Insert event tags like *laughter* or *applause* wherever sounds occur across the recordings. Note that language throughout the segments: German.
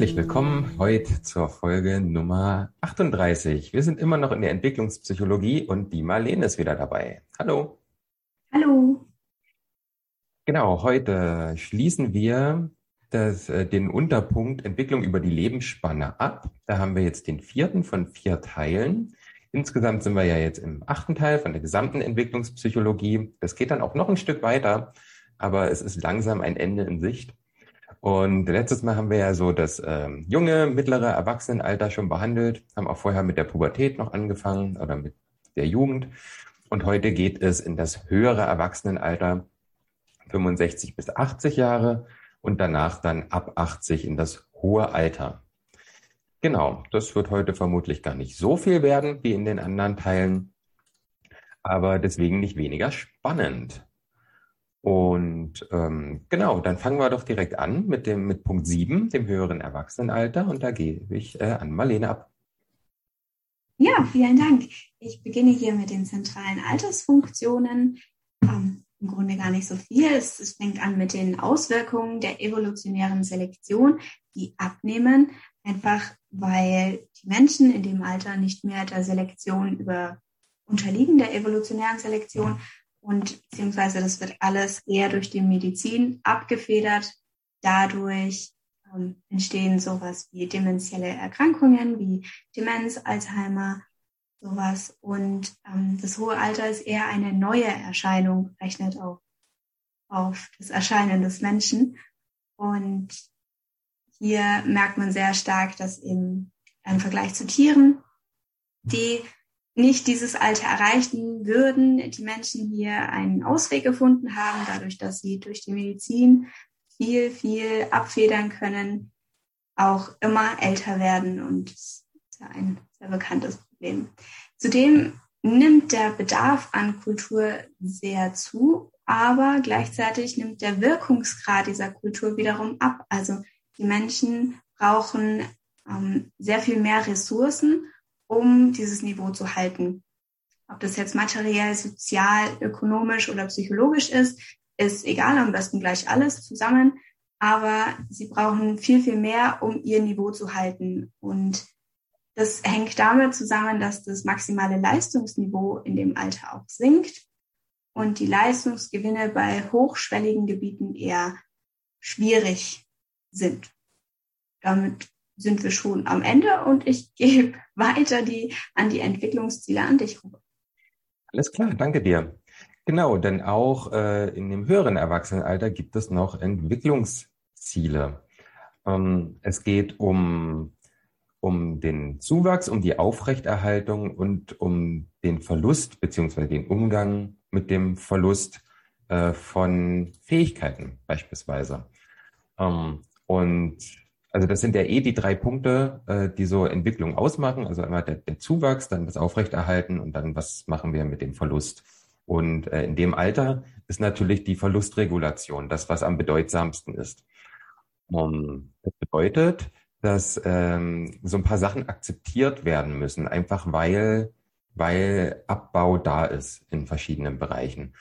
Herzlich willkommen heute zur Folge Nummer 38. Wir sind immer noch in der Entwicklungspsychologie und die Marlene ist wieder dabei. Hallo. Hallo. Genau, heute schließen wir das, äh, den Unterpunkt Entwicklung über die Lebensspanne ab. Da haben wir jetzt den vierten von vier Teilen. Insgesamt sind wir ja jetzt im achten Teil von der gesamten Entwicklungspsychologie. Das geht dann auch noch ein Stück weiter, aber es ist langsam ein Ende in Sicht. Und letztes Mal haben wir ja so das ähm, junge, mittlere Erwachsenenalter schon behandelt, haben auch vorher mit der Pubertät noch angefangen oder mit der Jugend. Und heute geht es in das höhere Erwachsenenalter, 65 bis 80 Jahre und danach dann ab 80 in das hohe Alter. Genau, das wird heute vermutlich gar nicht so viel werden wie in den anderen Teilen, aber deswegen nicht weniger spannend. Und ähm, genau, dann fangen wir doch direkt an mit dem mit Punkt 7, dem höheren Erwachsenenalter. Und da gebe ich äh, an Marlene ab. Ja, vielen Dank. Ich beginne hier mit den zentralen Altersfunktionen. Ähm, Im Grunde gar nicht so viel. Es, es fängt an mit den Auswirkungen der evolutionären Selektion, die abnehmen, einfach weil die Menschen in dem Alter nicht mehr der Selektion über unterliegen, der evolutionären Selektion, und beziehungsweise das wird alles eher durch die Medizin abgefedert. Dadurch ähm, entstehen sowas wie dementielle Erkrankungen wie Demenz, Alzheimer, sowas. Und ähm, das hohe Alter ist eher eine neue Erscheinung, rechnet auch auf das Erscheinen des Menschen. Und hier merkt man sehr stark, dass im, im Vergleich zu Tieren die nicht dieses Alter erreichen würden, die Menschen hier einen Ausweg gefunden haben, dadurch, dass sie durch die Medizin viel, viel abfedern können, auch immer älter werden. Und das ist ja ein sehr bekanntes Problem. Zudem nimmt der Bedarf an Kultur sehr zu, aber gleichzeitig nimmt der Wirkungsgrad dieser Kultur wiederum ab. Also die Menschen brauchen ähm, sehr viel mehr Ressourcen um dieses Niveau zu halten. Ob das jetzt materiell, sozial, ökonomisch oder psychologisch ist, ist egal, am besten gleich alles zusammen. Aber sie brauchen viel, viel mehr, um ihr Niveau zu halten. Und das hängt damit zusammen, dass das maximale Leistungsniveau in dem Alter auch sinkt und die Leistungsgewinne bei hochschwelligen Gebieten eher schwierig sind. Damit sind wir schon am Ende und ich *laughs* gebe weiter die, an die Entwicklungsziele an dich, Robert. Alles klar, danke dir. Genau, denn auch äh, in dem höheren Erwachsenenalter gibt es noch Entwicklungsziele. Ähm, es geht um, um den Zuwachs, um die Aufrechterhaltung und um den Verlust beziehungsweise den Umgang mit dem Verlust äh, von Fähigkeiten beispielsweise. Ähm, und also das sind ja eh die drei Punkte, äh, die so Entwicklung ausmachen. Also einmal der, der Zuwachs, dann das Aufrechterhalten und dann was machen wir mit dem Verlust. Und äh, in dem Alter ist natürlich die Verlustregulation das, was am bedeutsamsten ist. Um, das bedeutet, dass ähm, so ein paar Sachen akzeptiert werden müssen, einfach weil, weil Abbau da ist in verschiedenen Bereichen.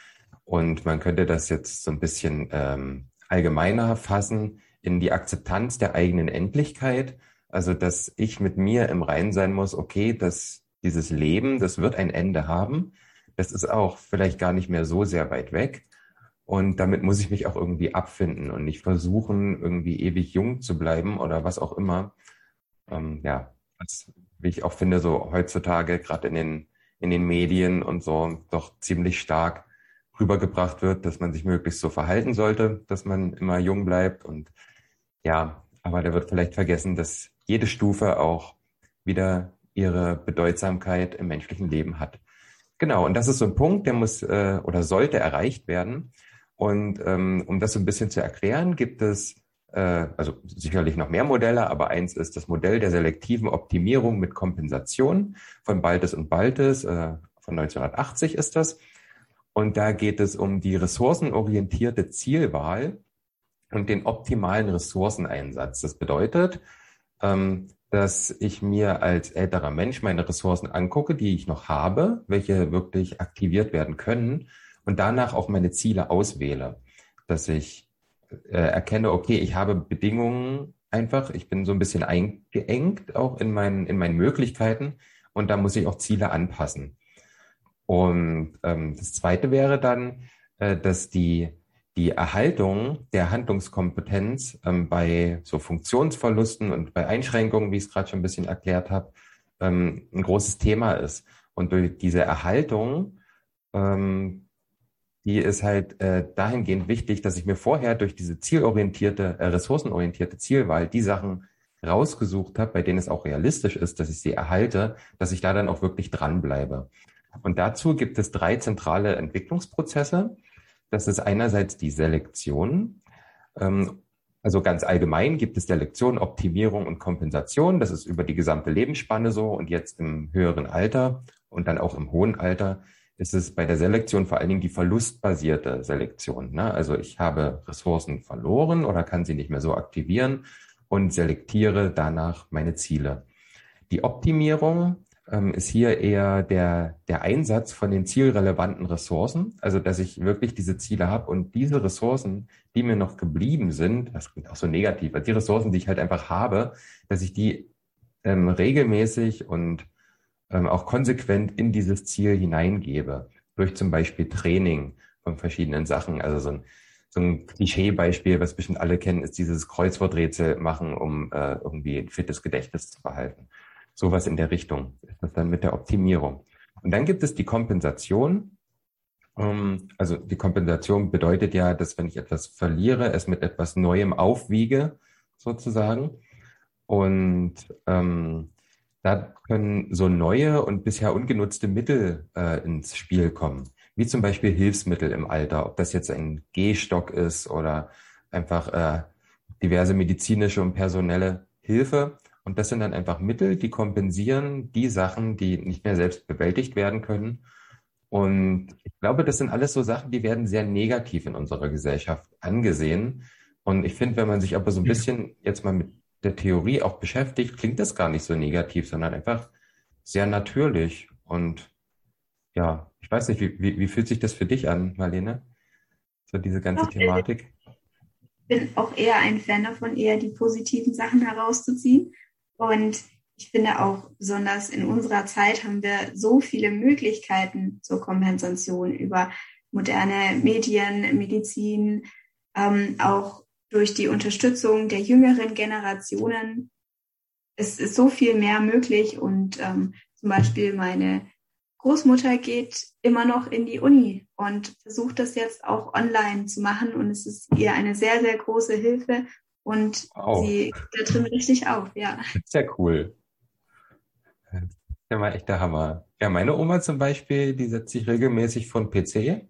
Und man könnte das jetzt so ein bisschen ähm, allgemeiner fassen in die Akzeptanz der eigenen Endlichkeit. Also, dass ich mit mir im Reinen sein muss, okay, dass dieses Leben, das wird ein Ende haben. Das ist auch vielleicht gar nicht mehr so sehr weit weg. Und damit muss ich mich auch irgendwie abfinden und nicht versuchen, irgendwie ewig jung zu bleiben oder was auch immer. Ähm, ja, als, wie ich auch finde, so heutzutage, gerade in den, in den Medien und so, doch ziemlich stark rübergebracht wird, dass man sich möglichst so verhalten sollte, dass man immer jung bleibt und ja, aber da wird vielleicht vergessen, dass jede Stufe auch wieder ihre Bedeutsamkeit im menschlichen Leben hat. Genau, und das ist so ein Punkt, der muss äh, oder sollte erreicht werden. Und ähm, um das so ein bisschen zu erklären, gibt es äh, also sicherlich noch mehr Modelle, aber eins ist das Modell der selektiven Optimierung mit Kompensation von Baltes und Baltes, äh, von 1980 ist das. Und da geht es um die ressourcenorientierte Zielwahl und den optimalen Ressourceneinsatz. Das bedeutet, ähm, dass ich mir als älterer Mensch meine Ressourcen angucke, die ich noch habe, welche wirklich aktiviert werden können und danach auch meine Ziele auswähle, dass ich äh, erkenne, okay, ich habe Bedingungen einfach. Ich bin so ein bisschen eingeengt auch in meinen, in meinen Möglichkeiten und da muss ich auch Ziele anpassen. Und ähm, das Zweite wäre dann, äh, dass die, die Erhaltung der Handlungskompetenz ähm, bei so Funktionsverlusten und bei Einschränkungen, wie ich es gerade schon ein bisschen erklärt habe, ähm, ein großes Thema ist. Und durch diese Erhaltung, ähm, die ist halt äh, dahingehend wichtig, dass ich mir vorher durch diese zielorientierte, äh, ressourcenorientierte Zielwahl die Sachen rausgesucht habe, bei denen es auch realistisch ist, dass ich sie erhalte, dass ich da dann auch wirklich dranbleibe. Und dazu gibt es drei zentrale Entwicklungsprozesse. Das ist einerseits die Selektion. Ähm, also ganz allgemein gibt es Selektion, Optimierung und Kompensation. Das ist über die gesamte Lebensspanne so. Und jetzt im höheren Alter und dann auch im hohen Alter ist es bei der Selektion vor allen Dingen die verlustbasierte Selektion. Ne? Also ich habe Ressourcen verloren oder kann sie nicht mehr so aktivieren und selektiere danach meine Ziele. Die Optimierung ähm, ist hier eher der, der Einsatz von den zielrelevanten Ressourcen, also dass ich wirklich diese Ziele habe und diese Ressourcen, die mir noch geblieben sind, das klingt auch so negativ, die Ressourcen, die ich halt einfach habe, dass ich die ähm, regelmäßig und ähm, auch konsequent in dieses Ziel hineingebe, durch zum Beispiel Training von verschiedenen Sachen, also so ein so ein Klischeebeispiel, was bestimmt alle kennen, ist dieses Kreuzworträtsel machen, um äh, irgendwie ein fittes Gedächtnis zu behalten. Sowas in der Richtung ist das dann mit der Optimierung. Und dann gibt es die Kompensation. Ähm, also die Kompensation bedeutet ja, dass wenn ich etwas verliere, es mit etwas Neuem aufwiege, sozusagen. Und ähm, da können so neue und bisher ungenutzte Mittel äh, ins Spiel kommen, wie zum Beispiel Hilfsmittel im Alter, ob das jetzt ein Gehstock ist oder einfach äh, diverse medizinische und personelle Hilfe. Und das sind dann einfach Mittel, die kompensieren die Sachen, die nicht mehr selbst bewältigt werden können. Und ich glaube, das sind alles so Sachen, die werden sehr negativ in unserer Gesellschaft angesehen. Und ich finde, wenn man sich aber so ein bisschen jetzt mal mit der Theorie auch beschäftigt, klingt das gar nicht so negativ, sondern einfach sehr natürlich. Und ja, ich weiß nicht, wie, wie, wie fühlt sich das für dich an, Marlene? So diese ganze Doch, Thematik. Ich bin auch eher ein Fan davon, eher die positiven Sachen herauszuziehen und ich finde auch besonders in unserer Zeit haben wir so viele Möglichkeiten zur Kompensation über moderne Medien, Medizin, ähm, auch durch die Unterstützung der jüngeren Generationen. Es ist so viel mehr möglich und ähm, zum Beispiel meine Großmutter geht immer noch in die Uni und versucht das jetzt auch online zu machen und es ist ihr eine sehr, sehr große Hilfe und wow. sie da drin richtig auf, ja. Sehr cool. Der war echt der Hammer. Ja, meine Oma zum Beispiel, die setzt sich regelmäßig von PC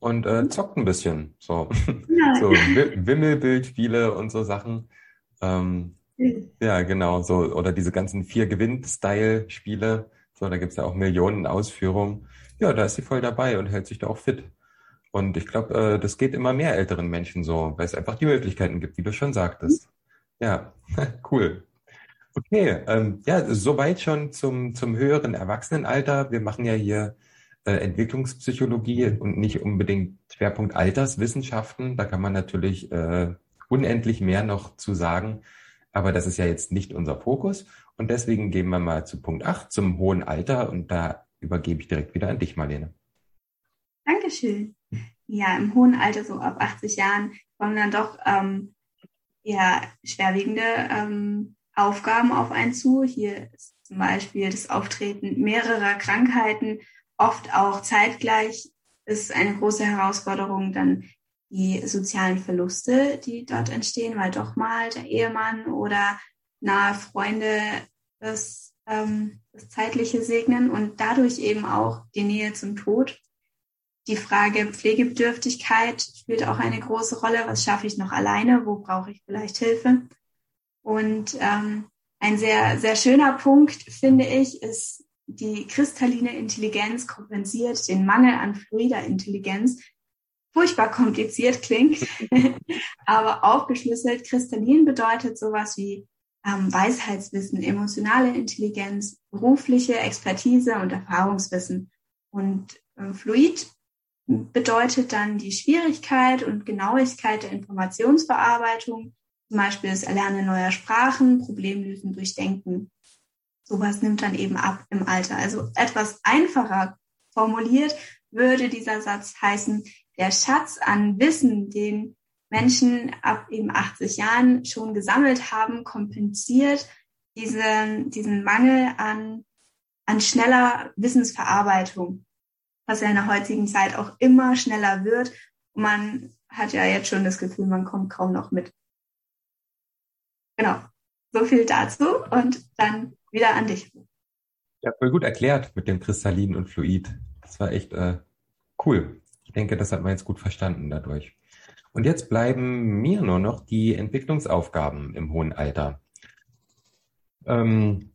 und äh, mhm. zockt ein bisschen. So, *laughs* ja. so Wimmelbildspiele und so Sachen. Ähm, mhm. Ja, genau. So, oder diese ganzen vier Gewinn-Style-Spiele. So, da gibt's ja auch Millionen Ausführungen. Ja, da ist sie voll dabei und hält sich da auch fit. Und ich glaube, äh, das geht immer mehr älteren Menschen so, weil es einfach die Möglichkeiten gibt, wie du schon sagtest. Ja, *laughs* cool. Okay, ähm, ja, soweit schon zum, zum höheren Erwachsenenalter. Wir machen ja hier äh, Entwicklungspsychologie und nicht unbedingt Schwerpunkt Alterswissenschaften. Da kann man natürlich äh, unendlich mehr noch zu sagen, aber das ist ja jetzt nicht unser Fokus. Und deswegen gehen wir mal zu Punkt 8, zum hohen Alter. Und da übergebe ich direkt wieder an dich, Marlene. Dankeschön. Ja, im hohen Alter, so ab 80 Jahren, kommen dann doch ähm, eher schwerwiegende ähm, Aufgaben auf einen zu. Hier ist zum Beispiel das Auftreten mehrerer Krankheiten, oft auch zeitgleich, ist eine große Herausforderung. Dann die sozialen Verluste, die dort entstehen, weil doch mal der Ehemann oder nahe Freunde das, ähm, das Zeitliche segnen und dadurch eben auch die Nähe zum Tod die Frage Pflegebedürftigkeit spielt auch eine große Rolle. Was schaffe ich noch alleine? Wo brauche ich vielleicht Hilfe? Und ähm, ein sehr, sehr schöner Punkt, finde ich, ist, die kristalline Intelligenz kompensiert den Mangel an fluider Intelligenz. Furchtbar kompliziert klingt, *laughs* aber aufgeschlüsselt. Kristallin bedeutet sowas wie ähm, Weisheitswissen, emotionale Intelligenz, berufliche Expertise und Erfahrungswissen. Und äh, Fluid bedeutet dann die Schwierigkeit und Genauigkeit der Informationsverarbeitung Zum Beispiel das Erlernen neuer Sprachen, Problemlösen durch Denken. Sowas nimmt dann eben ab im Alter. Also etwas einfacher formuliert würde dieser Satz heißen, der Schatz an Wissen, den Menschen ab eben 80 Jahren schon gesammelt haben, kompensiert diesen, diesen Mangel an, an schneller Wissensverarbeitung, was ja in der heutigen Zeit auch immer schneller wird. Man hat ja jetzt schon das Gefühl, man kommt kaum noch mit. Genau. So viel dazu und dann wieder an dich. Ja, voll gut erklärt mit dem Kristallin und Fluid. Das war echt äh, cool. Ich denke, das hat man jetzt gut verstanden dadurch. Und jetzt bleiben mir nur noch die Entwicklungsaufgaben im hohen Alter. Ähm,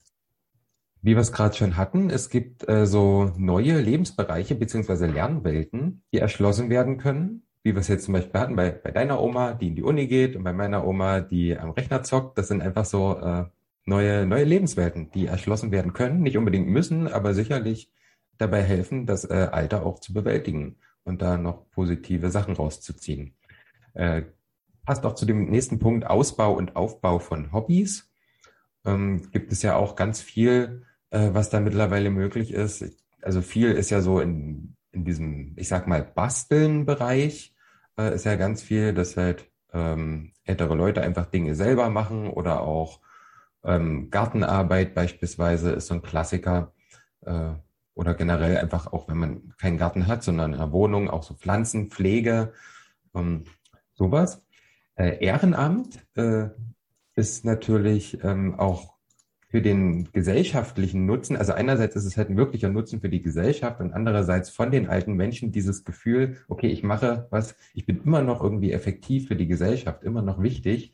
wie wir es gerade schon hatten, es gibt äh, so neue Lebensbereiche beziehungsweise Lernwelten, die erschlossen werden können. Wie wir es jetzt zum Beispiel hatten bei, bei deiner Oma, die in die Uni geht und bei meiner Oma, die am Rechner zockt. Das sind einfach so äh, neue, neue Lebenswelten, die erschlossen werden können. Nicht unbedingt müssen, aber sicherlich dabei helfen, das äh, Alter auch zu bewältigen und da noch positive Sachen rauszuziehen. Äh, passt auch zu dem nächsten Punkt Ausbau und Aufbau von Hobbys. Ähm, gibt es ja auch ganz viel, äh, was da mittlerweile möglich ist. Also viel ist ja so in, in diesem, ich sag mal, Basteln-Bereich, äh, ist ja ganz viel, dass halt ähm, ältere Leute einfach Dinge selber machen oder auch ähm, Gartenarbeit beispielsweise ist so ein Klassiker. Äh, oder generell einfach auch, wenn man keinen Garten hat, sondern in einer Wohnung, auch so Pflanzenpflege, ähm, sowas. Äh, Ehrenamt äh, ist natürlich ähm, auch für den gesellschaftlichen Nutzen, also einerseits ist es halt ein wirklicher Nutzen für die Gesellschaft und andererseits von den alten Menschen dieses Gefühl, okay, ich mache was, ich bin immer noch irgendwie effektiv für die Gesellschaft, immer noch wichtig.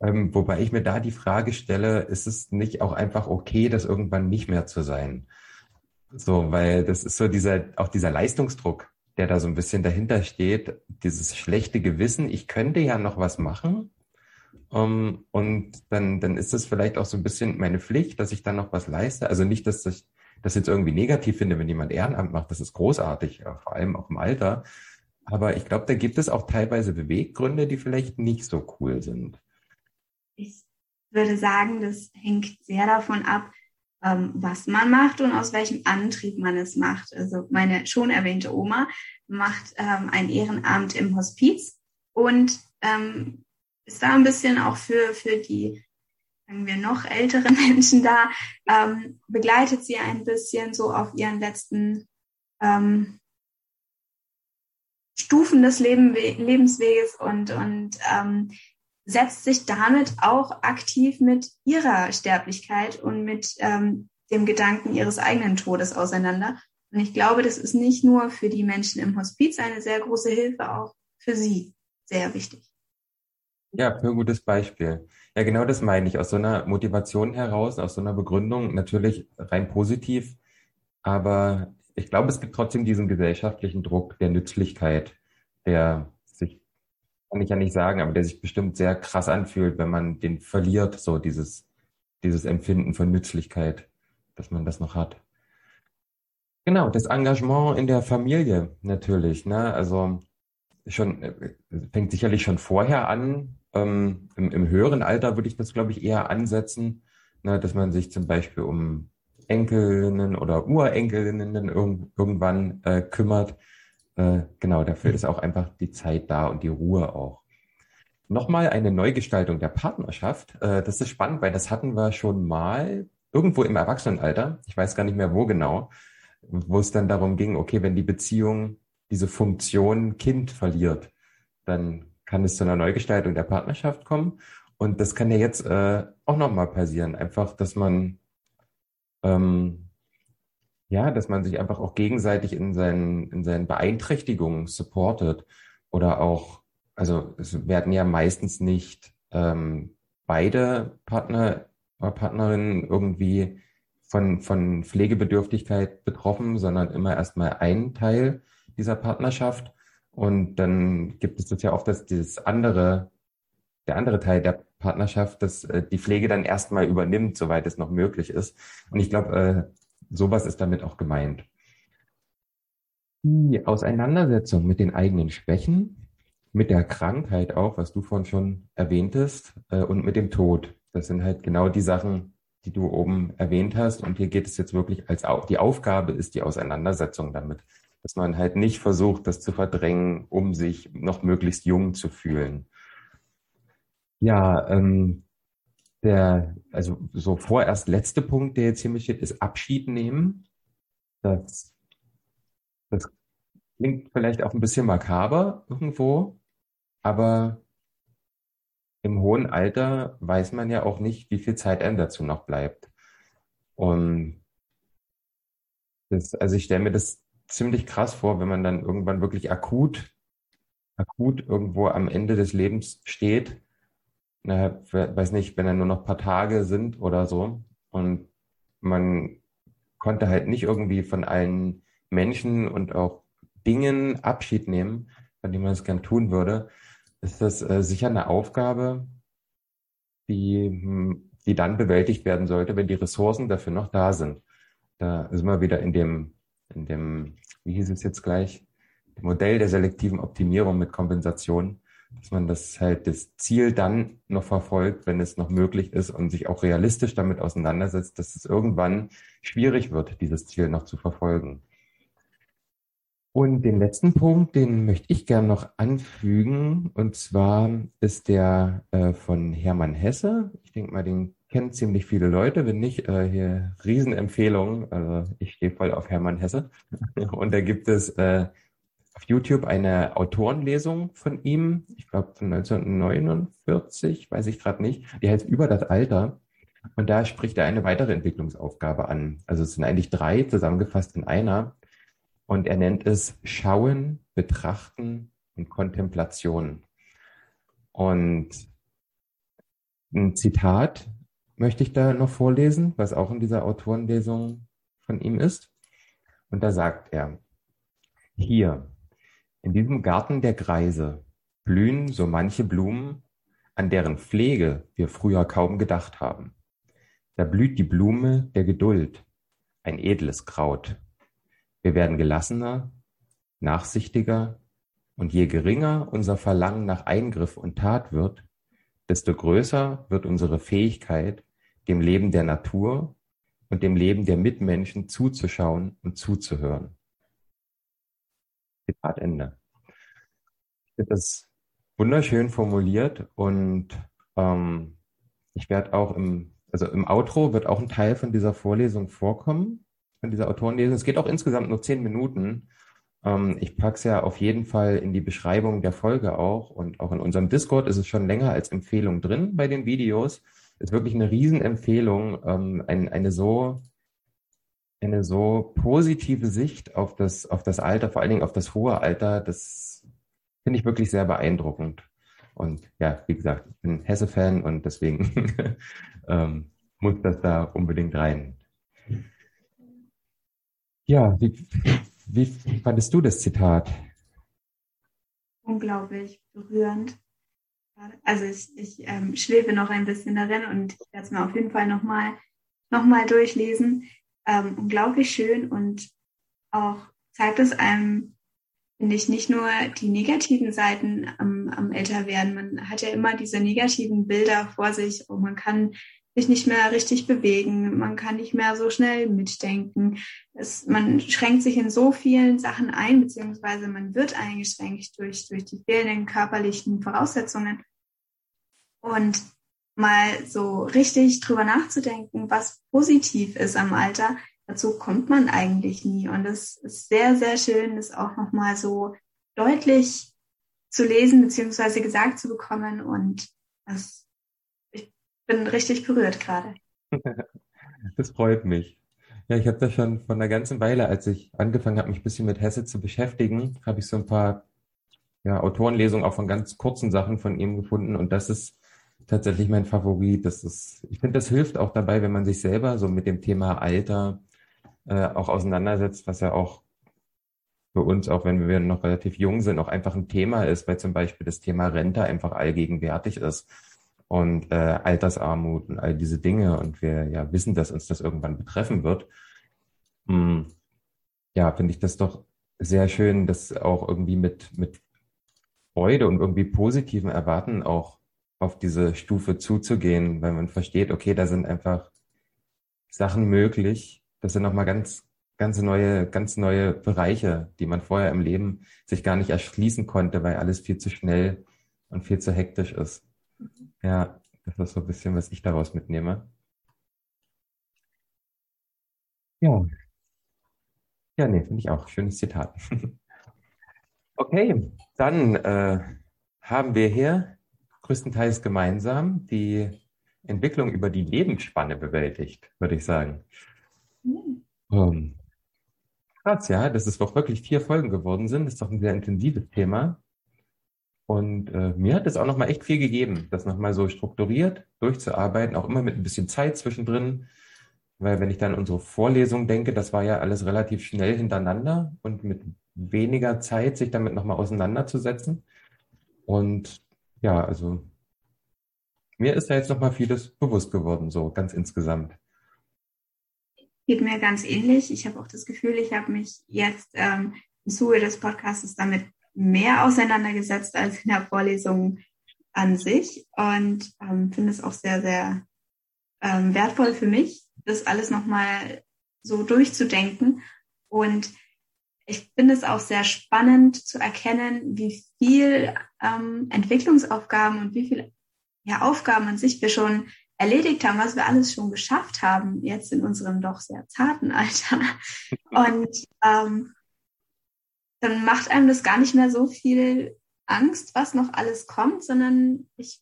Ähm, wobei ich mir da die Frage stelle, ist es nicht auch einfach okay, das irgendwann nicht mehr zu sein? So, weil das ist so dieser, auch dieser Leistungsdruck, der da so ein bisschen dahinter steht, dieses schlechte Gewissen, ich könnte ja noch was machen. Um, ähm, und dann, dann ist es vielleicht auch so ein bisschen meine Pflicht, dass ich dann noch was leiste. Also nicht, dass ich das jetzt irgendwie negativ finde, wenn jemand Ehrenamt macht. Das ist großartig, vor allem auch im Alter. Aber ich glaube, da gibt es auch teilweise Beweggründe, die vielleicht nicht so cool sind. Ich würde sagen, das hängt sehr davon ab, ähm, was man macht und aus welchem Antrieb man es macht. Also meine schon erwähnte Oma macht ähm, ein Ehrenamt im Hospiz und ist da ein bisschen auch für, für die, sagen wir, noch älteren *laughs* Menschen da, ähm, begleitet sie ein bisschen so auf ihren letzten ähm, Stufen des Leben, Lebensweges und, und ähm, setzt sich damit auch aktiv mit ihrer Sterblichkeit und mit ähm, dem Gedanken ihres eigenen Todes auseinander. Und ich glaube, das ist nicht nur für die Menschen im Hospiz eine sehr große Hilfe, auch für sie sehr wichtig. Ja, für ein gutes Beispiel. Ja, genau das meine ich. Aus so einer Motivation heraus, aus so einer Begründung, natürlich rein positiv. Aber ich glaube, es gibt trotzdem diesen gesellschaftlichen Druck der Nützlichkeit, der kann ich ja nicht sagen, aber der sich bestimmt sehr krass anfühlt, wenn man den verliert, so dieses, dieses Empfinden von Nützlichkeit, dass man das noch hat. Genau, das Engagement in der Familie natürlich, ne? Also schon äh, fängt sicherlich schon vorher an. Ähm, im, Im höheren Alter würde ich das, glaube ich, eher ansetzen, ne? dass man sich zum Beispiel um Enkelinnen oder Urenkelinnen irg irgendwann äh, kümmert äh, genau, dafür ist auch einfach die Zeit da und die Ruhe auch. Nochmal eine Neugestaltung der Partnerschaft. Äh, das ist spannend, weil das hatten wir schon mal irgendwo im Erwachsenenalter. Ich weiß gar nicht mehr wo genau, wo es dann darum ging, okay, wenn die Beziehung diese Funktion Kind verliert, dann kann es zu einer Neugestaltung der Partnerschaft kommen. Und das kann ja jetzt äh, auch nochmal passieren. Einfach, dass man ähm, ja, dass man sich einfach auch gegenseitig in seinen, in seinen Beeinträchtigungen supportet oder auch, also es werden ja meistens nicht ähm, beide Partner oder Partnerinnen irgendwie von, von Pflegebedürftigkeit betroffen, sondern immer erstmal ein Teil dieser Partnerschaft. Und dann gibt es das ja oft, dass dieses andere, der andere Teil der Partnerschaft, dass äh, die Pflege dann erstmal übernimmt, soweit es noch möglich ist. Und ich glaube, äh, Sowas ist damit auch gemeint. Die Auseinandersetzung mit den eigenen Schwächen mit der Krankheit auch, was du vorhin schon erwähntest, äh, und mit dem Tod. Das sind halt genau die Sachen, die du oben erwähnt hast. Und hier geht es jetzt wirklich als auch, die Aufgabe ist die Auseinandersetzung damit. Dass man halt nicht versucht, das zu verdrängen, um sich noch möglichst jung zu fühlen. Ja, ähm, der, also so vorerst letzte Punkt, der jetzt hier steht, ist Abschied nehmen. Das, das klingt vielleicht auch ein bisschen makaber irgendwo, aber im hohen Alter weiß man ja auch nicht, wie viel Zeit einem dazu noch bleibt. Und das, also ich stelle mir das ziemlich krass vor, wenn man dann irgendwann wirklich akut, akut irgendwo am Ende des Lebens steht. Na, weiß nicht, wenn dann nur noch paar Tage sind oder so. Und man konnte halt nicht irgendwie von allen Menschen und auch Dingen Abschied nehmen, von denen man es gern tun würde ist das äh, sicher eine Aufgabe, die, hm, die dann bewältigt werden sollte, wenn die Ressourcen dafür noch da sind. Da sind wir wieder in dem, in dem, wie hieß es jetzt gleich, Modell der selektiven Optimierung mit Kompensation, dass man das halt das Ziel dann noch verfolgt, wenn es noch möglich ist und sich auch realistisch damit auseinandersetzt, dass es irgendwann schwierig wird, dieses Ziel noch zu verfolgen. Und den letzten Punkt, den möchte ich gerne noch anfügen. Und zwar ist der äh, von Hermann Hesse. Ich denke mal, den kennen ziemlich viele Leute. Wenn nicht, äh, hier Riesenempfehlung. Also ich stehe voll auf Hermann Hesse. *laughs* Und da gibt es äh, auf YouTube eine Autorenlesung von ihm. Ich glaube von 1949, weiß ich gerade nicht. Die heißt Über das Alter. Und da spricht er eine weitere Entwicklungsaufgabe an. Also es sind eigentlich drei zusammengefasst in einer. Und er nennt es Schauen, Betrachten und Kontemplation. Und ein Zitat möchte ich da noch vorlesen, was auch in dieser Autorenlesung von ihm ist. Und da sagt er, hier, in diesem Garten der Greise blühen so manche Blumen, an deren Pflege wir früher kaum gedacht haben. Da blüht die Blume der Geduld, ein edles Kraut, wir werden gelassener, nachsichtiger und je geringer unser Verlangen nach Eingriff und Tat wird, desto größer wird unsere Fähigkeit, dem Leben der Natur und dem Leben der Mitmenschen zuzuschauen und zuzuhören. Zitat Ende. Ich finde das wunderschön formuliert und ähm, ich werde auch im, also im Outro wird auch ein Teil von dieser Vorlesung vorkommen von dieser Autorenlesung. Es geht auch insgesamt nur zehn Minuten. Ähm, ich packe es ja auf jeden Fall in die Beschreibung der Folge auch und auch in unserem Discord ist es schon länger als Empfehlung drin bei den Videos. Ist wirklich eine Riesenempfehlung, ähm, ein, eine so eine so positive Sicht auf das, auf das Alter, vor allen Dingen auf das hohe Alter, das finde ich wirklich sehr beeindruckend. Und ja, wie gesagt, ich bin Hesse-Fan und deswegen *laughs* ähm, muss das da unbedingt rein. Ja, wie, wie fandest du das Zitat? Unglaublich berührend. Also ich, ich ähm, schwebe noch ein bisschen darin und ich werde es mir auf jeden Fall nochmal noch mal durchlesen. Ähm, unglaublich schön und auch zeigt es einem, finde ich, nicht nur die negativen Seiten am, am Älterwerden. Man hat ja immer diese negativen Bilder vor sich und man kann sich nicht mehr richtig bewegen, man kann nicht mehr so schnell mitdenken. Es, man schränkt sich in so vielen Sachen ein, beziehungsweise man wird eingeschränkt durch, durch die fehlenden körperlichen Voraussetzungen. Und mal so richtig drüber nachzudenken, was positiv ist am Alter, dazu kommt man eigentlich nie. Und es ist sehr, sehr schön, das auch nochmal so deutlich zu lesen, beziehungsweise gesagt zu bekommen. Und das bin richtig berührt gerade. *laughs* Das freut mich. Ja, ich habe da schon von einer ganzen Weile, als ich angefangen habe, mich ein bisschen mit Hesse zu beschäftigen, habe ich so ein paar ja, Autorenlesungen auch von ganz kurzen Sachen von ihm gefunden und das ist tatsächlich mein Favorit. Das ist, ich finde, das hilft auch dabei, wenn man sich selber so mit dem Thema Alter äh, auch auseinandersetzt, was ja auch für uns, auch wenn wir noch relativ jung sind, auch einfach ein Thema ist, weil zum Beispiel das Thema Rente einfach allgegenwärtig ist und äh, Altersarmut und all diese Dinge und wir ja wissen, dass uns das irgendwann betreffen wird, hm, ja, finde ich das doch sehr schön, das auch irgendwie mit, mit Freude und irgendwie positiven Erwarten auch auf diese Stufe zuzugehen, weil man versteht, okay, da sind einfach Sachen möglich. Das sind nochmal ganz, ganz neue, ganz neue Bereiche, die man vorher im Leben sich gar nicht erschließen konnte, weil alles viel zu schnell und viel zu hektisch ist. Ja, das ist so ein bisschen, was ich daraus mitnehme. Ja. Ja, nee, finde ich auch. Schönes Zitat. *laughs* Okay, dann äh, haben wir hier größtenteils gemeinsam die Entwicklung über die Lebensspanne bewältigt, würde ich sagen. Mhm. Um, krass, ja, dass es doch wirklich vier Folgen geworden sind. Das ist doch ein sehr intensives Thema. Und äh, mir hat es auch nochmal echt viel gegeben, das nochmal so strukturiert durchzuarbeiten, auch immer mit ein bisschen Zeit zwischendrin. Weil wenn ich dann unsere Vorlesung denke, das war ja alles relativ schnell hintereinander und mit weniger Zeit, sich damit nochmal auseinanderzusetzen. Und ja, also mir ist da jetzt nochmal vieles bewusst geworden, so ganz insgesamt. Geht mir ganz ähnlich. Ich habe auch das Gefühl, ich habe mich jetzt ähm, im Zuge des Podcasts damit mehr auseinandergesetzt als in der Vorlesung an sich und ähm, finde es auch sehr, sehr ähm, wertvoll für mich, das alles nochmal so durchzudenken. Und ich finde es auch sehr spannend zu erkennen, wie viel ähm, Entwicklungsaufgaben und wie viele ja, Aufgaben an sich wir schon erledigt haben, was wir alles schon geschafft haben, jetzt in unserem doch sehr zarten *laughs* Alter. Und ähm, dann macht einem das gar nicht mehr so viel Angst, was noch alles kommt, sondern ich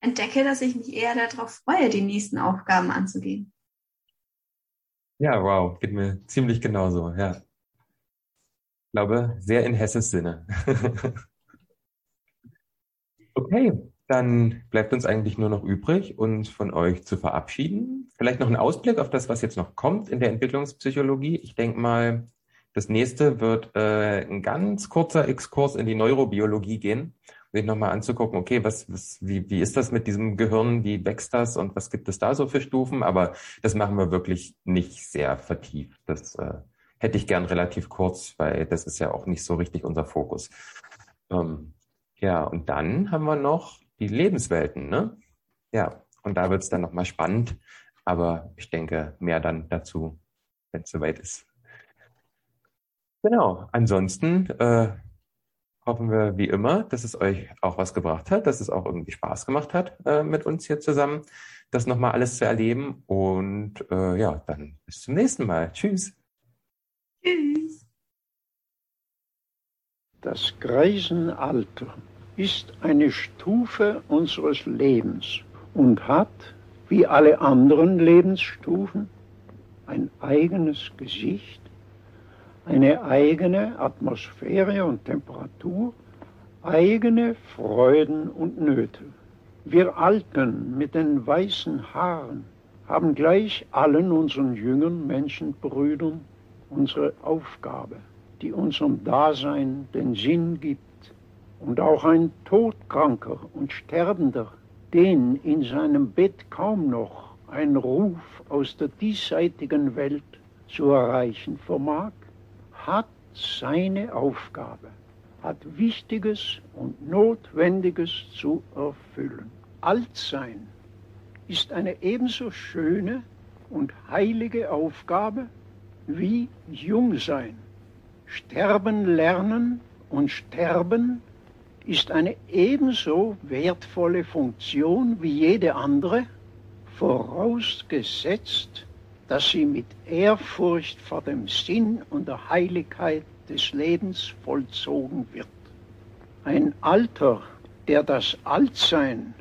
entdecke, dass ich mich eher darauf freue, die nächsten Aufgaben anzugehen. Ja, wow, geht mir ziemlich genauso, ja glaube, sehr in Hesses Sinne. *laughs* okay, dann bleibt uns eigentlich nur noch übrig, uns von euch zu verabschieden. Vielleicht noch ein Ausblick auf das, was jetzt noch kommt in der Entwicklungspsychologie. Ich denke mal, das nächste wird äh, ein ganz kurzer Exkurs in die Neurobiologie gehen, um sich nochmal anzugucken, okay, was, was, wie, wie ist das mit diesem Gehirn, wie wächst das und was gibt es da so für Stufen? Aber das machen wir wirklich nicht sehr vertieft. Das äh, hätte ich gern relativ kurz, weil das ist ja auch nicht so richtig unser Fokus. Ähm, ja, und dann haben wir noch die Lebenswelten, ne? Ja, und da wird es dann nochmal spannend, aber ich denke mehr dann dazu, wenn es soweit ist. Genau, ansonsten äh, hoffen wir wie immer, dass es euch auch was gebracht hat, dass es auch irgendwie Spaß gemacht hat, äh, mit uns hier zusammen, das nochmal alles zu erleben. Und äh, ja, dann bis zum nächsten Mal. Tschüss. Tschüss. Das Greisenalter ist eine Stufe unseres Lebens und hat, wie alle anderen Lebensstufen, ein eigenes Gesicht, eine eigene Atmosphäre und Temperatur, eigene Freuden und Nöte. Wir Alten mit den weißen Haaren haben gleich allen unseren jüngeren Menschenbrüdern unsere Aufgabe, die unserem Dasein den Sinn gibt. Und auch ein Todkranker und Sterbender, den in seinem Bett kaum noch ein Ruf aus der diesseitigen Welt zu erreichen vermag, hat seine Aufgabe, hat Wichtiges und Notwendiges zu erfüllen. Altsein ist eine ebenso schöne und heilige Aufgabe wie jung sein. Sterben lernen und sterben ist eine ebenso wertvolle Funktion wie jede andere, vorausgesetzt, dass sie mit Ehrfurcht vor dem Sinn und der Heiligkeit des Lebens vollzogen wird. Ein Alter, der das Altsein,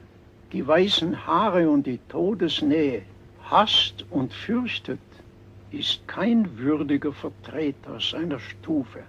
die weißen Haare und die Todesnähe hasst und fürchtet, ist kein würdiger Vertreter seiner Stufe.